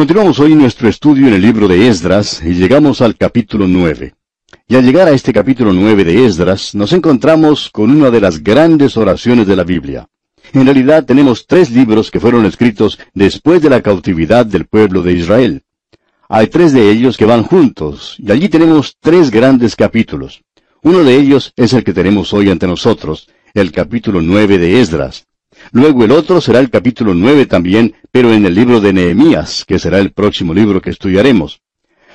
Continuamos hoy nuestro estudio en el libro de Esdras y llegamos al capítulo 9. Y al llegar a este capítulo 9 de Esdras, nos encontramos con una de las grandes oraciones de la Biblia. En realidad tenemos tres libros que fueron escritos después de la cautividad del pueblo de Israel. Hay tres de ellos que van juntos, y allí tenemos tres grandes capítulos. Uno de ellos es el que tenemos hoy ante nosotros, el capítulo 9 de Esdras. Luego el otro será el capítulo 9 también, pero en el libro de Nehemías, que será el próximo libro que estudiaremos.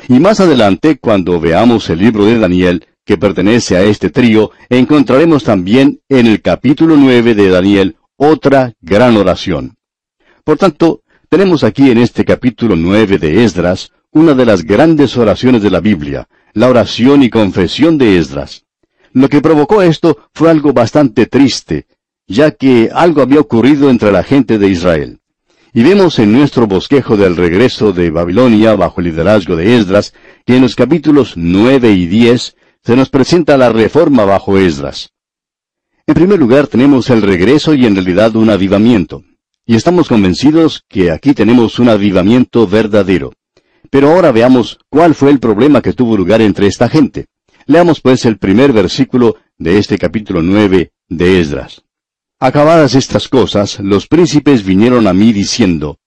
Y más adelante, cuando veamos el libro de Daniel, que pertenece a este trío, encontraremos también en el capítulo 9 de Daniel otra gran oración. Por tanto, tenemos aquí en este capítulo 9 de Esdras una de las grandes oraciones de la Biblia, la oración y confesión de Esdras. Lo que provocó esto fue algo bastante triste, ya que algo había ocurrido entre la gente de Israel. Y vemos en nuestro bosquejo del regreso de Babilonia bajo el liderazgo de Esdras que en los capítulos 9 y 10 se nos presenta la reforma bajo Esdras. En primer lugar tenemos el regreso y en realidad un avivamiento. Y estamos convencidos que aquí tenemos un avivamiento verdadero. Pero ahora veamos cuál fue el problema que tuvo lugar entre esta gente. Leamos pues el primer versículo de este capítulo 9 de Esdras. Acabadas estas cosas, los príncipes vinieron a mí diciendo,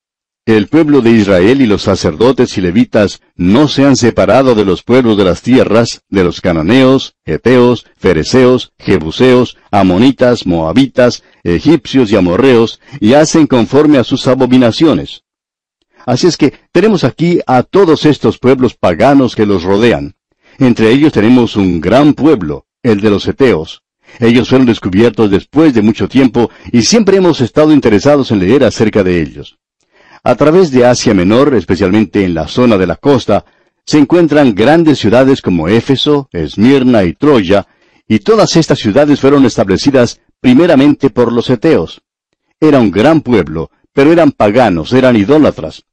El pueblo de Israel y los sacerdotes y levitas no se han separado de los pueblos de las tierras, de los cananeos, eteos, fereceos, jebuseos, amonitas, moabitas, egipcios y amorreos, y hacen conforme a sus abominaciones. Así es que tenemos aquí a todos estos pueblos paganos que los rodean. Entre ellos tenemos un gran pueblo, el de los eteos, ellos fueron descubiertos después de mucho tiempo y siempre hemos estado interesados en leer acerca de ellos. A través de Asia Menor, especialmente en la zona de la costa, se encuentran grandes ciudades como Éfeso, Esmirna y Troya, y todas estas ciudades fueron establecidas primeramente por los eteos. Era un gran pueblo, pero eran paganos, eran idólatras.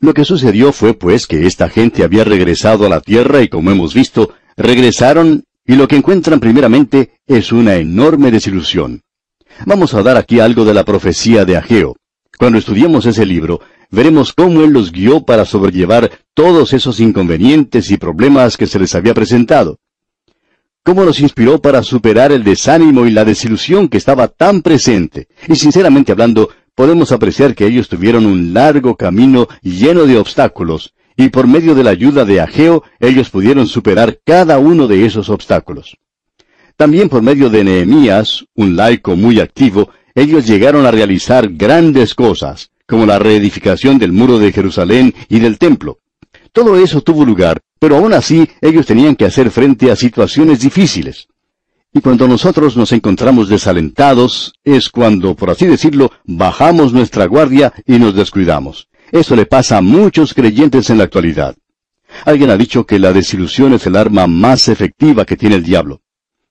Lo que sucedió fue pues que esta gente había regresado a la tierra y como hemos visto, regresaron y lo que encuentran primeramente es una enorme desilusión. Vamos a dar aquí algo de la profecía de Ageo. Cuando estudiemos ese libro, veremos cómo él los guió para sobrellevar todos esos inconvenientes y problemas que se les había presentado. Cómo nos inspiró para superar el desánimo y la desilusión que estaba tan presente. Y sinceramente hablando, podemos apreciar que ellos tuvieron un largo camino lleno de obstáculos, y por medio de la ayuda de Ageo ellos pudieron superar cada uno de esos obstáculos. También por medio de Nehemías, un laico muy activo, ellos llegaron a realizar grandes cosas, como la reedificación del muro de Jerusalén y del templo. Todo eso tuvo lugar, pero aún así ellos tenían que hacer frente a situaciones difíciles. Y cuando nosotros nos encontramos desalentados, es cuando, por así decirlo, bajamos nuestra guardia y nos descuidamos. Eso le pasa a muchos creyentes en la actualidad. Alguien ha dicho que la desilusión es el arma más efectiva que tiene el diablo.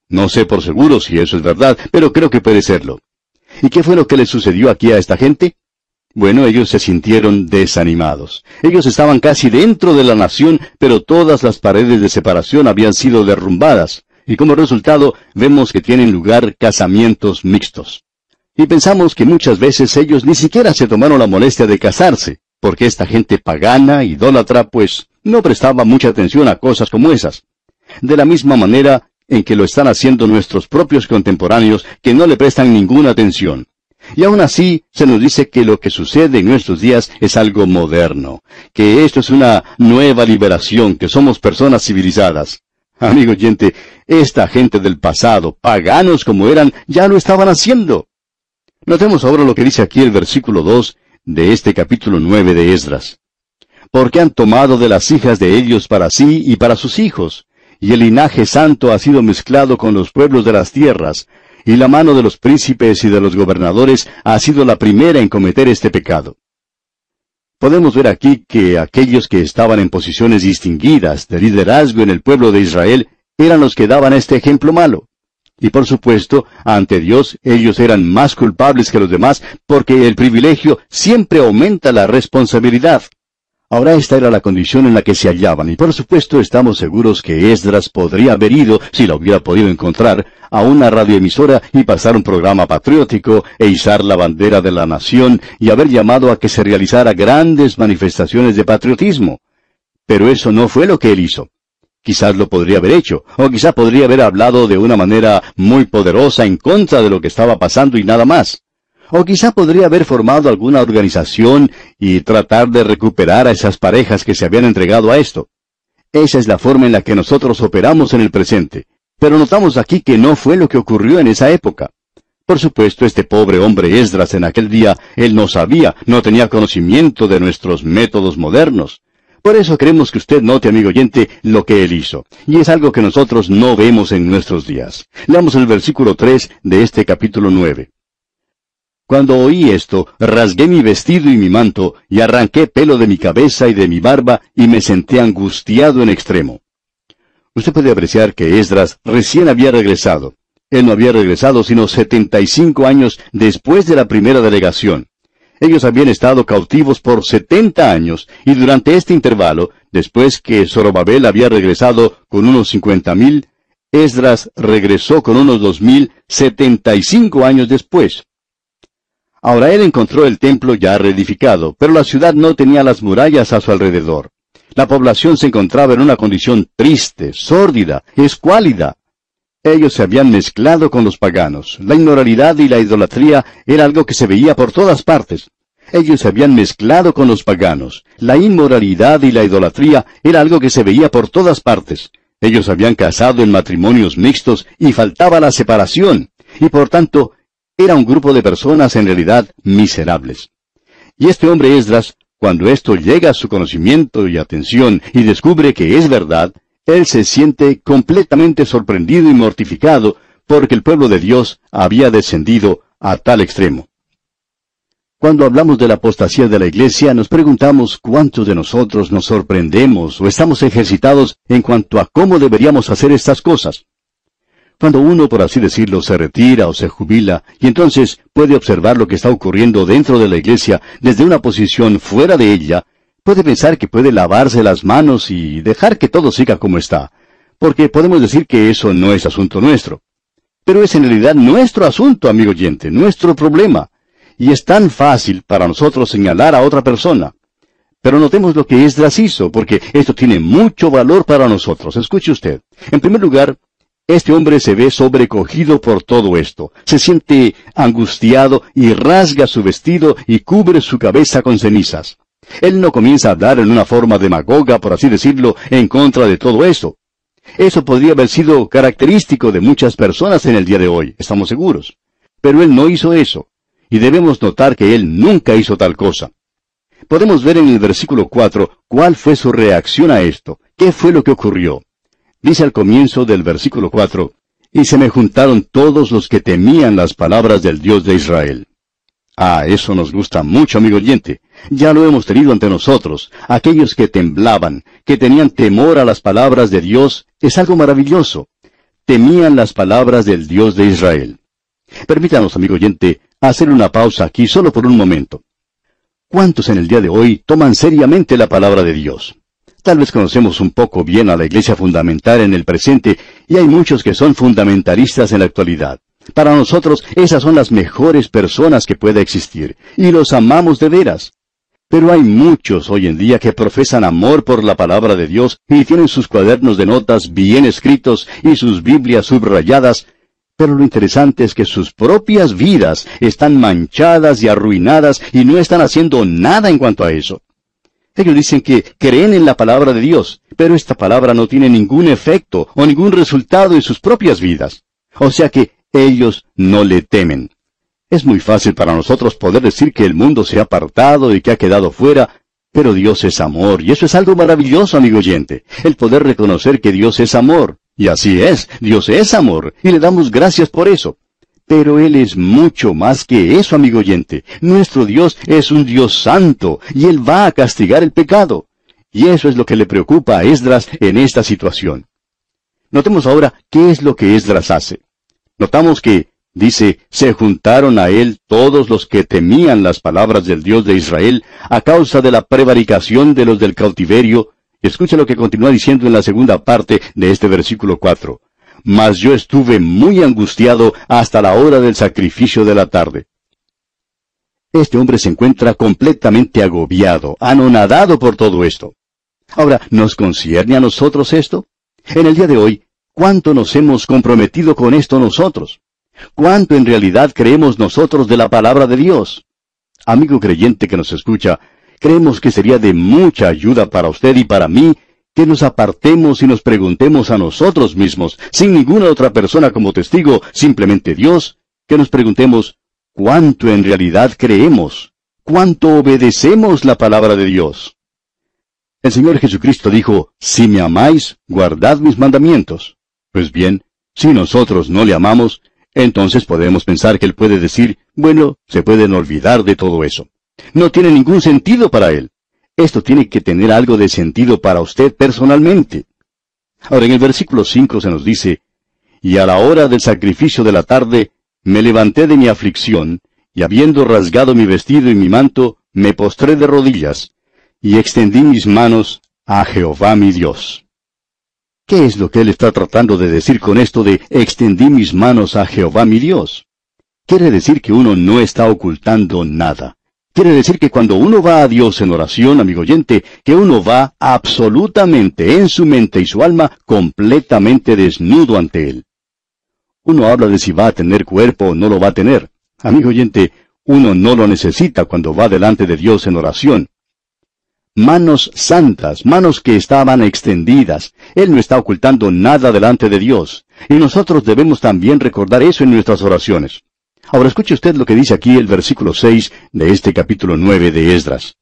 No sé por seguro si eso es verdad, pero creo que puede serlo. ¿Y qué fue lo que le sucedió aquí a esta gente? Bueno, ellos se sintieron desanimados. Ellos estaban casi dentro de la nación, pero todas las paredes de separación habían sido derrumbadas, y como resultado vemos que tienen lugar casamientos mixtos. Y pensamos que muchas veces ellos ni siquiera se tomaron la molestia de casarse porque esta gente pagana, idólatra, pues no prestaba mucha atención a cosas como esas. De la misma manera en que lo están haciendo nuestros propios contemporáneos que no le prestan ninguna atención. Y aún así se nos dice que lo que sucede en nuestros días es algo moderno, que esto es una nueva liberación, que somos personas civilizadas. Amigo oyente, esta gente del pasado, paganos como eran, ya lo estaban haciendo. Notemos ahora lo que dice aquí el versículo 2 de este capítulo nueve de Esdras. Porque han tomado de las hijas de ellos para sí y para sus hijos, y el linaje santo ha sido mezclado con los pueblos de las tierras, y la mano de los príncipes y de los gobernadores ha sido la primera en cometer este pecado. Podemos ver aquí que aquellos que estaban en posiciones distinguidas de liderazgo en el pueblo de Israel eran los que daban este ejemplo malo. Y por supuesto, ante Dios ellos eran más culpables que los demás porque el privilegio siempre aumenta la responsabilidad. Ahora esta era la condición en la que se hallaban, y por supuesto estamos seguros que Esdras podría haber ido, si la hubiera podido encontrar, a una radioemisora y pasar un programa patriótico e izar la bandera de la nación y haber llamado a que se realizara grandes manifestaciones de patriotismo. Pero eso no fue lo que él hizo. Quizás lo podría haber hecho, o quizá podría haber hablado de una manera muy poderosa en contra de lo que estaba pasando y nada más. O quizá podría haber formado alguna organización y tratar de recuperar a esas parejas que se habían entregado a esto. Esa es la forma en la que nosotros operamos en el presente. Pero notamos aquí que no fue lo que ocurrió en esa época. Por supuesto, este pobre hombre Esdras en aquel día, él no sabía, no tenía conocimiento de nuestros métodos modernos. Por eso queremos que usted note, amigo oyente, lo que él hizo. Y es algo que nosotros no vemos en nuestros días. Leamos el versículo 3 de este capítulo 9. Cuando oí esto, rasgué mi vestido y mi manto, y arranqué pelo de mi cabeza y de mi barba, y me senté angustiado en extremo. Usted puede apreciar que Esdras recién había regresado. Él no había regresado sino setenta y cinco años después de la primera delegación. Ellos habían estado cautivos por setenta años, y durante este intervalo, después que Zorobabel había regresado con unos cincuenta mil, Esdras regresó con unos dos mil setenta y cinco años después. Ahora él encontró el templo ya reedificado, pero la ciudad no tenía las murallas a su alrededor. La población se encontraba en una condición triste, sórdida, escuálida. Ellos se habían mezclado con los paganos. La inmoralidad y la idolatría era algo que se veía por todas partes. Ellos se habían mezclado con los paganos. La inmoralidad y la idolatría era algo que se veía por todas partes. Ellos habían casado en matrimonios mixtos y faltaba la separación. Y por tanto, era un grupo de personas en realidad miserables. Y este hombre Esdras, cuando esto llega a su conocimiento y atención y descubre que es verdad, él se siente completamente sorprendido y mortificado porque el pueblo de Dios había descendido a tal extremo. Cuando hablamos de la apostasía de la iglesia, nos preguntamos cuántos de nosotros nos sorprendemos o estamos ejercitados en cuanto a cómo deberíamos hacer estas cosas. Cuando uno, por así decirlo, se retira o se jubila, y entonces puede observar lo que está ocurriendo dentro de la iglesia desde una posición fuera de ella, puede pensar que puede lavarse las manos y dejar que todo siga como está, porque podemos decir que eso no es asunto nuestro. Pero es en realidad nuestro asunto, amigo oyente, nuestro problema. Y es tan fácil para nosotros señalar a otra persona. Pero notemos lo que Esdras hizo, porque esto tiene mucho valor para nosotros. Escuche usted. En primer lugar, este hombre se ve sobrecogido por todo esto, se siente angustiado y rasga su vestido y cubre su cabeza con cenizas. Él no comienza a hablar en una forma demagoga, por así decirlo, en contra de todo eso. Eso podría haber sido característico de muchas personas en el día de hoy, estamos seguros. Pero él no hizo eso, y debemos notar que él nunca hizo tal cosa. Podemos ver en el versículo 4 cuál fue su reacción a esto, qué fue lo que ocurrió. Dice al comienzo del versículo 4, Y se me juntaron todos los que temían las palabras del Dios de Israel. Ah, eso nos gusta mucho, amigo oyente. Ya lo hemos tenido ante nosotros. Aquellos que temblaban, que tenían temor a las palabras de Dios, es algo maravilloso. Temían las palabras del Dios de Israel. Permítanos, amigo oyente, hacer una pausa aquí solo por un momento. ¿Cuántos en el día de hoy toman seriamente la palabra de Dios? Tal vez conocemos un poco bien a la Iglesia fundamental en el presente y hay muchos que son fundamentalistas en la actualidad. Para nosotros esas son las mejores personas que pueda existir y los amamos de veras. Pero hay muchos hoy en día que profesan amor por la palabra de Dios y tienen sus cuadernos de notas bien escritos y sus Biblias subrayadas, pero lo interesante es que sus propias vidas están manchadas y arruinadas y no están haciendo nada en cuanto a eso. Ellos dicen que creen en la palabra de Dios, pero esta palabra no tiene ningún efecto o ningún resultado en sus propias vidas. O sea que ellos no le temen. Es muy fácil para nosotros poder decir que el mundo se ha apartado y que ha quedado fuera, pero Dios es amor, y eso es algo maravilloso, amigo oyente, el poder reconocer que Dios es amor. Y así es, Dios es amor, y le damos gracias por eso. Pero Él es mucho más que eso, amigo oyente. Nuestro Dios es un Dios santo y Él va a castigar el pecado. Y eso es lo que le preocupa a Esdras en esta situación. Notemos ahora qué es lo que Esdras hace. Notamos que Dice, se juntaron a él todos los que temían las palabras del Dios de Israel a causa de la prevaricación de los del cautiverio. Escucha lo que continúa diciendo en la segunda parte de este versículo 4. Mas yo estuve muy angustiado hasta la hora del sacrificio de la tarde. Este hombre se encuentra completamente agobiado, anonadado por todo esto. Ahora, ¿nos concierne a nosotros esto? En el día de hoy, ¿cuánto nos hemos comprometido con esto nosotros? ¿Cuánto en realidad creemos nosotros de la palabra de Dios? Amigo creyente que nos escucha, creemos que sería de mucha ayuda para usted y para mí que nos apartemos y nos preguntemos a nosotros mismos, sin ninguna otra persona como testigo, simplemente Dios, que nos preguntemos, ¿cuánto en realidad creemos? ¿Cuánto obedecemos la palabra de Dios? El Señor Jesucristo dijo, si me amáis, guardad mis mandamientos. Pues bien, si nosotros no le amamos, entonces podemos pensar que Él puede decir, bueno, se pueden olvidar de todo eso. No tiene ningún sentido para Él. Esto tiene que tener algo de sentido para usted personalmente. Ahora en el versículo 5 se nos dice, Y a la hora del sacrificio de la tarde, me levanté de mi aflicción, y habiendo rasgado mi vestido y mi manto, me postré de rodillas, y extendí mis manos a Jehová mi Dios. ¿Qué es lo que él está tratando de decir con esto de extendí mis manos a Jehová mi Dios? Quiere decir que uno no está ocultando nada. Quiere decir que cuando uno va a Dios en oración, amigo oyente, que uno va absolutamente en su mente y su alma completamente desnudo ante Él. Uno habla de si va a tener cuerpo o no lo va a tener. Amigo oyente, uno no lo necesita cuando va delante de Dios en oración manos santas, manos que estaban extendidas. Él no está ocultando nada delante de Dios. Y nosotros debemos también recordar eso en nuestras oraciones. Ahora escuche usted lo que dice aquí el versículo 6 de este capítulo 9 de Esdras.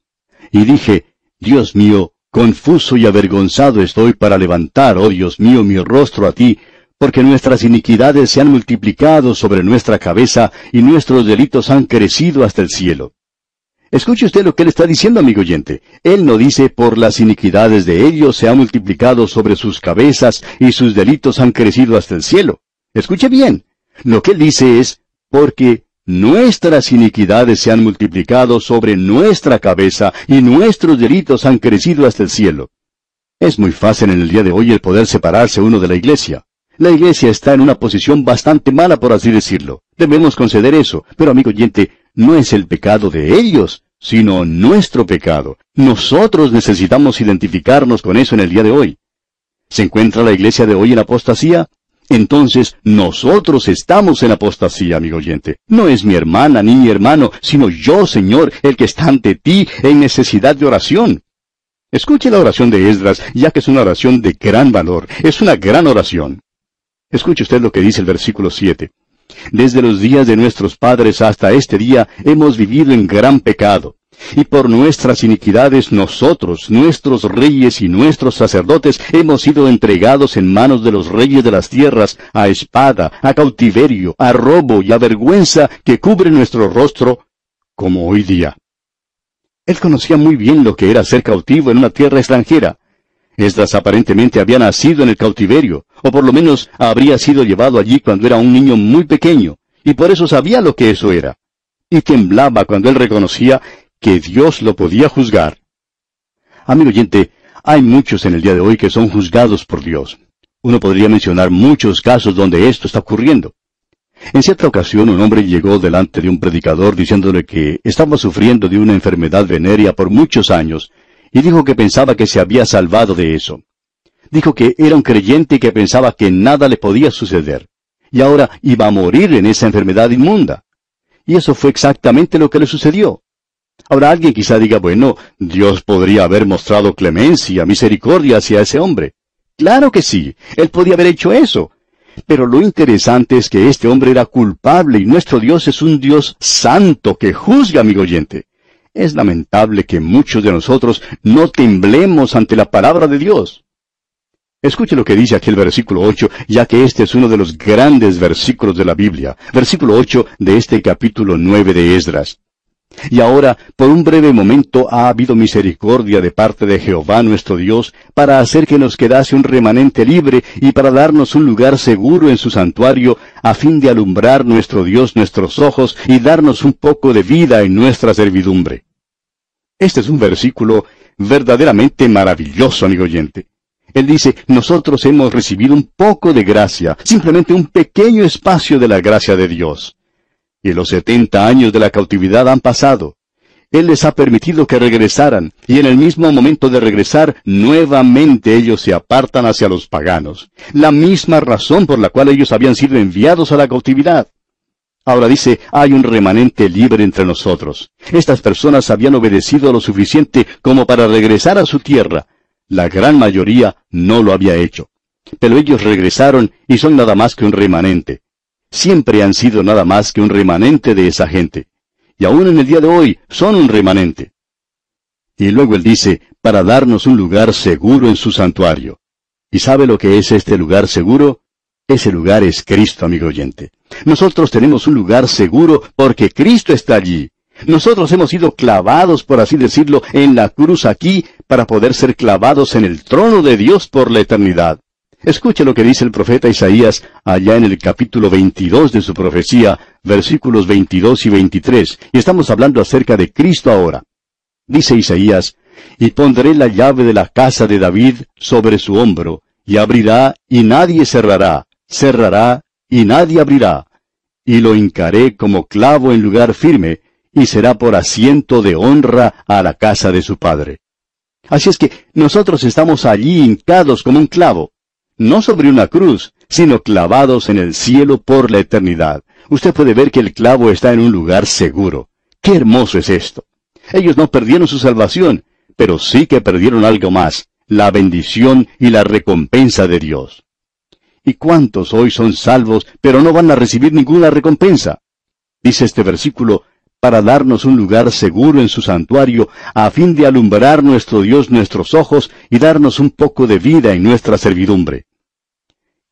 Y dije, Dios mío, confuso y avergonzado estoy para levantar, oh Dios mío, mi rostro a ti, porque nuestras iniquidades se han multiplicado sobre nuestra cabeza y nuestros delitos han crecido hasta el cielo. Escuche usted lo que él está diciendo, amigo oyente. Él no dice, por las iniquidades de ellos se ha multiplicado sobre sus cabezas y sus delitos han crecido hasta el cielo. Escuche bien. Lo que él dice es, porque nuestras iniquidades se han multiplicado sobre nuestra cabeza y nuestros delitos han crecido hasta el cielo. Es muy fácil en el día de hoy el poder separarse uno de la iglesia. La iglesia está en una posición bastante mala, por así decirlo. Debemos conceder eso. Pero, amigo oyente, no es el pecado de ellos, sino nuestro pecado. Nosotros necesitamos identificarnos con eso en el día de hoy. ¿Se encuentra la iglesia de hoy en apostasía? Entonces nosotros estamos en apostasía, amigo oyente. No es mi hermana ni mi hermano, sino yo, Señor, el que está ante ti en necesidad de oración. Escuche la oración de Esdras, ya que es una oración de gran valor. Es una gran oración. Escuche usted lo que dice el versículo 7. Desde los días de nuestros padres hasta este día hemos vivido en gran pecado. Y por nuestras iniquidades nosotros, nuestros reyes y nuestros sacerdotes, hemos sido entregados en manos de los reyes de las tierras, a espada, a cautiverio, a robo y a vergüenza que cubre nuestro rostro, como hoy día. Él conocía muy bien lo que era ser cautivo en una tierra extranjera. Esdras aparentemente había nacido en el cautiverio, o por lo menos habría sido llevado allí cuando era un niño muy pequeño, y por eso sabía lo que eso era. Y temblaba cuando él reconocía que Dios lo podía juzgar. Amigo oyente, hay muchos en el día de hoy que son juzgados por Dios. Uno podría mencionar muchos casos donde esto está ocurriendo. En cierta ocasión un hombre llegó delante de un predicador diciéndole que estaba sufriendo de una enfermedad venérea por muchos años y dijo que pensaba que se había salvado de eso. Dijo que era un creyente y que pensaba que nada le podía suceder. Y ahora iba a morir en esa enfermedad inmunda. Y eso fue exactamente lo que le sucedió. Ahora alguien quizá diga, bueno, Dios podría haber mostrado clemencia, misericordia hacia ese hombre. Claro que sí, él podía haber hecho eso. Pero lo interesante es que este hombre era culpable y nuestro Dios es un Dios santo que juzga, amigo oyente. Es lamentable que muchos de nosotros no temblemos ante la palabra de Dios. Escuche lo que dice aquí el versículo 8, ya que este es uno de los grandes versículos de la Biblia. Versículo 8 de este capítulo 9 de Esdras. Y ahora, por un breve momento, ha habido misericordia de parte de Jehová nuestro Dios para hacer que nos quedase un remanente libre y para darnos un lugar seguro en su santuario, a fin de alumbrar nuestro Dios nuestros ojos y darnos un poco de vida en nuestra servidumbre. Este es un versículo verdaderamente maravilloso, amigo oyente. Él dice, nosotros hemos recibido un poco de gracia, simplemente un pequeño espacio de la gracia de Dios. Y los setenta años de la cautividad han pasado. Él les ha permitido que regresaran, y en el mismo momento de regresar, nuevamente ellos se apartan hacia los paganos. La misma razón por la cual ellos habían sido enviados a la cautividad. Ahora dice, hay un remanente libre entre nosotros. Estas personas habían obedecido lo suficiente como para regresar a su tierra. La gran mayoría no lo había hecho. Pero ellos regresaron y son nada más que un remanente siempre han sido nada más que un remanente de esa gente. Y aún en el día de hoy son un remanente. Y luego él dice, para darnos un lugar seguro en su santuario. ¿Y sabe lo que es este lugar seguro? Ese lugar es Cristo, amigo oyente. Nosotros tenemos un lugar seguro porque Cristo está allí. Nosotros hemos sido clavados, por así decirlo, en la cruz aquí para poder ser clavados en el trono de Dios por la eternidad. Escuche lo que dice el profeta Isaías allá en el capítulo 22 de su profecía, versículos 22 y 23, y estamos hablando acerca de Cristo ahora. Dice Isaías, y pondré la llave de la casa de David sobre su hombro, y abrirá y nadie cerrará, cerrará y nadie abrirá, y lo hincaré como clavo en lugar firme, y será por asiento de honra a la casa de su padre. Así es que nosotros estamos allí hincados como un clavo, no sobre una cruz, sino clavados en el cielo por la eternidad. Usted puede ver que el clavo está en un lugar seguro. ¡Qué hermoso es esto! Ellos no perdieron su salvación, pero sí que perdieron algo más, la bendición y la recompensa de Dios. ¿Y cuántos hoy son salvos, pero no van a recibir ninguna recompensa? Dice este versículo, para darnos un lugar seguro en su santuario, a fin de alumbrar nuestro Dios nuestros ojos y darnos un poco de vida en nuestra servidumbre.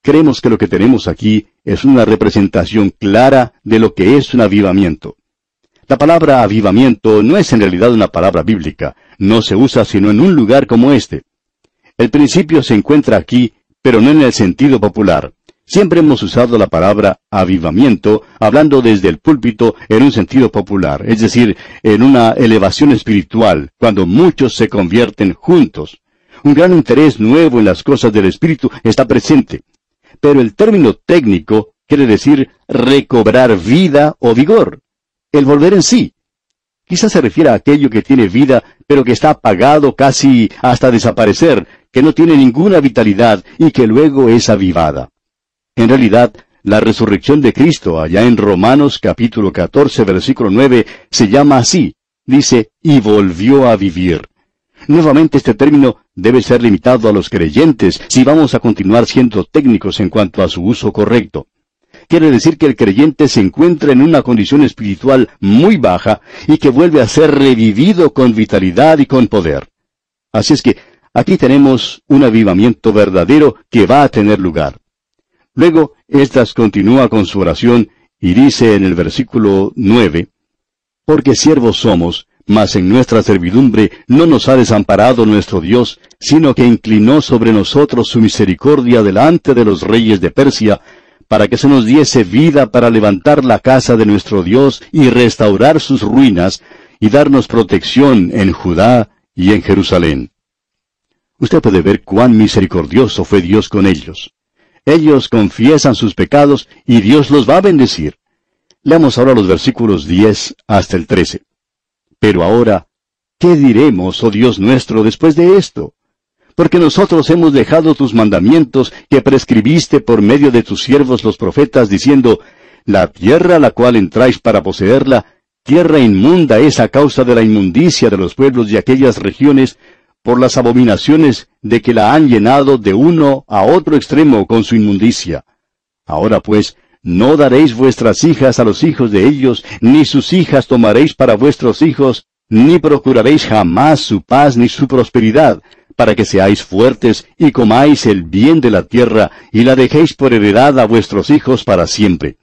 Creemos que lo que tenemos aquí es una representación clara de lo que es un avivamiento. La palabra avivamiento no es en realidad una palabra bíblica, no se usa sino en un lugar como este. El principio se encuentra aquí, pero no en el sentido popular. Siempre hemos usado la palabra avivamiento hablando desde el púlpito en un sentido popular, es decir, en una elevación espiritual, cuando muchos se convierten juntos. Un gran interés nuevo en las cosas del Espíritu está presente pero el término técnico quiere decir recobrar vida o vigor, el volver en sí. Quizás se refiere a aquello que tiene vida, pero que está apagado casi hasta desaparecer, que no tiene ninguna vitalidad y que luego es avivada. En realidad, la resurrección de Cristo, allá en Romanos capítulo 14, versículo 9, se llama así. Dice, y volvió a vivir. Nuevamente este término debe ser limitado a los creyentes si vamos a continuar siendo técnicos en cuanto a su uso correcto. Quiere decir que el creyente se encuentra en una condición espiritual muy baja y que vuelve a ser revivido con vitalidad y con poder. Así es que aquí tenemos un avivamiento verdadero que va a tener lugar. Luego, Estas continúa con su oración y dice en el versículo 9, Porque siervos somos, mas en nuestra servidumbre no nos ha desamparado nuestro Dios, sino que inclinó sobre nosotros su misericordia delante de los reyes de Persia, para que se nos diese vida para levantar la casa de nuestro Dios y restaurar sus ruinas, y darnos protección en Judá y en Jerusalén. Usted puede ver cuán misericordioso fue Dios con ellos. Ellos confiesan sus pecados y Dios los va a bendecir. Leamos ahora los versículos 10 hasta el 13. Pero ahora, ¿qué diremos, oh Dios nuestro, después de esto? Porque nosotros hemos dejado tus mandamientos que prescribiste por medio de tus siervos los profetas, diciendo, La tierra a la cual entráis para poseerla, tierra inmunda es a causa de la inmundicia de los pueblos de aquellas regiones, por las abominaciones de que la han llenado de uno a otro extremo con su inmundicia. Ahora pues, no daréis vuestras hijas a los hijos de ellos, ni sus hijas tomaréis para vuestros hijos, ni procuraréis jamás su paz ni su prosperidad, para que seáis fuertes y comáis el bien de la tierra, y la dejéis por heredad a vuestros hijos para siempre.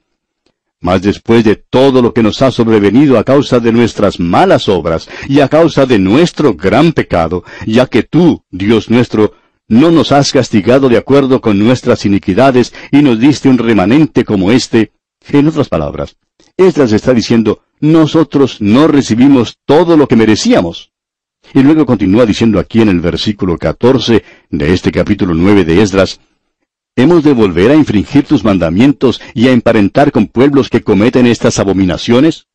Mas después de todo lo que nos ha sobrevenido a causa de nuestras malas obras y a causa de nuestro gran pecado, ya que tú, Dios nuestro, no nos has castigado de acuerdo con nuestras iniquidades y nos diste un remanente como este, en otras palabras, Esdras está diciendo, nosotros no recibimos todo lo que merecíamos. Y luego continúa diciendo aquí en el versículo 14 de este capítulo 9 de Esdras, ¿Hemos de volver a infringir tus mandamientos y a emparentar con pueblos que cometen estas abominaciones?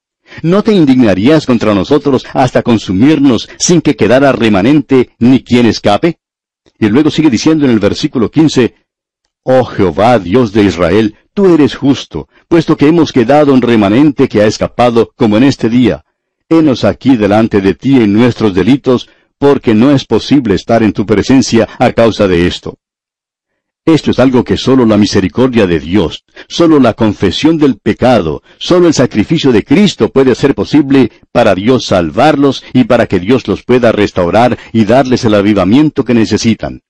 ¿No te indignarías contra nosotros hasta consumirnos sin que quedara remanente ni quien escape? Y luego sigue diciendo en el versículo 15, Oh Jehová, Dios de Israel, tú eres justo, puesto que hemos quedado un remanente que ha escapado como en este día. Henos aquí delante de ti en nuestros delitos, porque no es posible estar en tu presencia a causa de esto. Esto es algo que solo la misericordia de Dios, solo la confesión del pecado, solo el sacrificio de Cristo puede hacer posible para Dios salvarlos y para que Dios los pueda restaurar y darles el avivamiento que necesitan.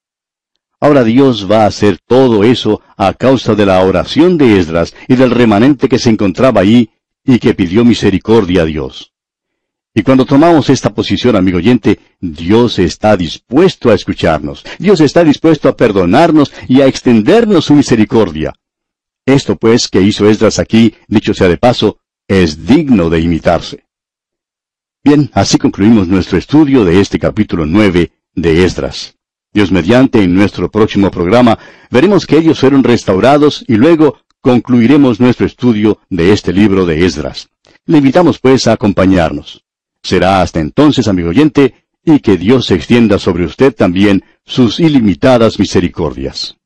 Ahora Dios va a hacer todo eso a causa de la oración de Esdras y del remanente que se encontraba allí y que pidió misericordia a Dios. Y cuando tomamos esta posición, amigo oyente, Dios está dispuesto a escucharnos. Dios está dispuesto a perdonarnos y a extendernos su misericordia. Esto pues que hizo Esdras aquí, dicho sea de paso, es digno de imitarse. Bien, así concluimos nuestro estudio de este capítulo 9 de Esdras. Dios mediante, en nuestro próximo programa, veremos que ellos fueron restaurados y luego concluiremos nuestro estudio de este libro de Esdras. Le invitamos pues a acompañarnos. Será hasta entonces, amigo oyente, y que Dios extienda sobre usted también sus ilimitadas misericordias.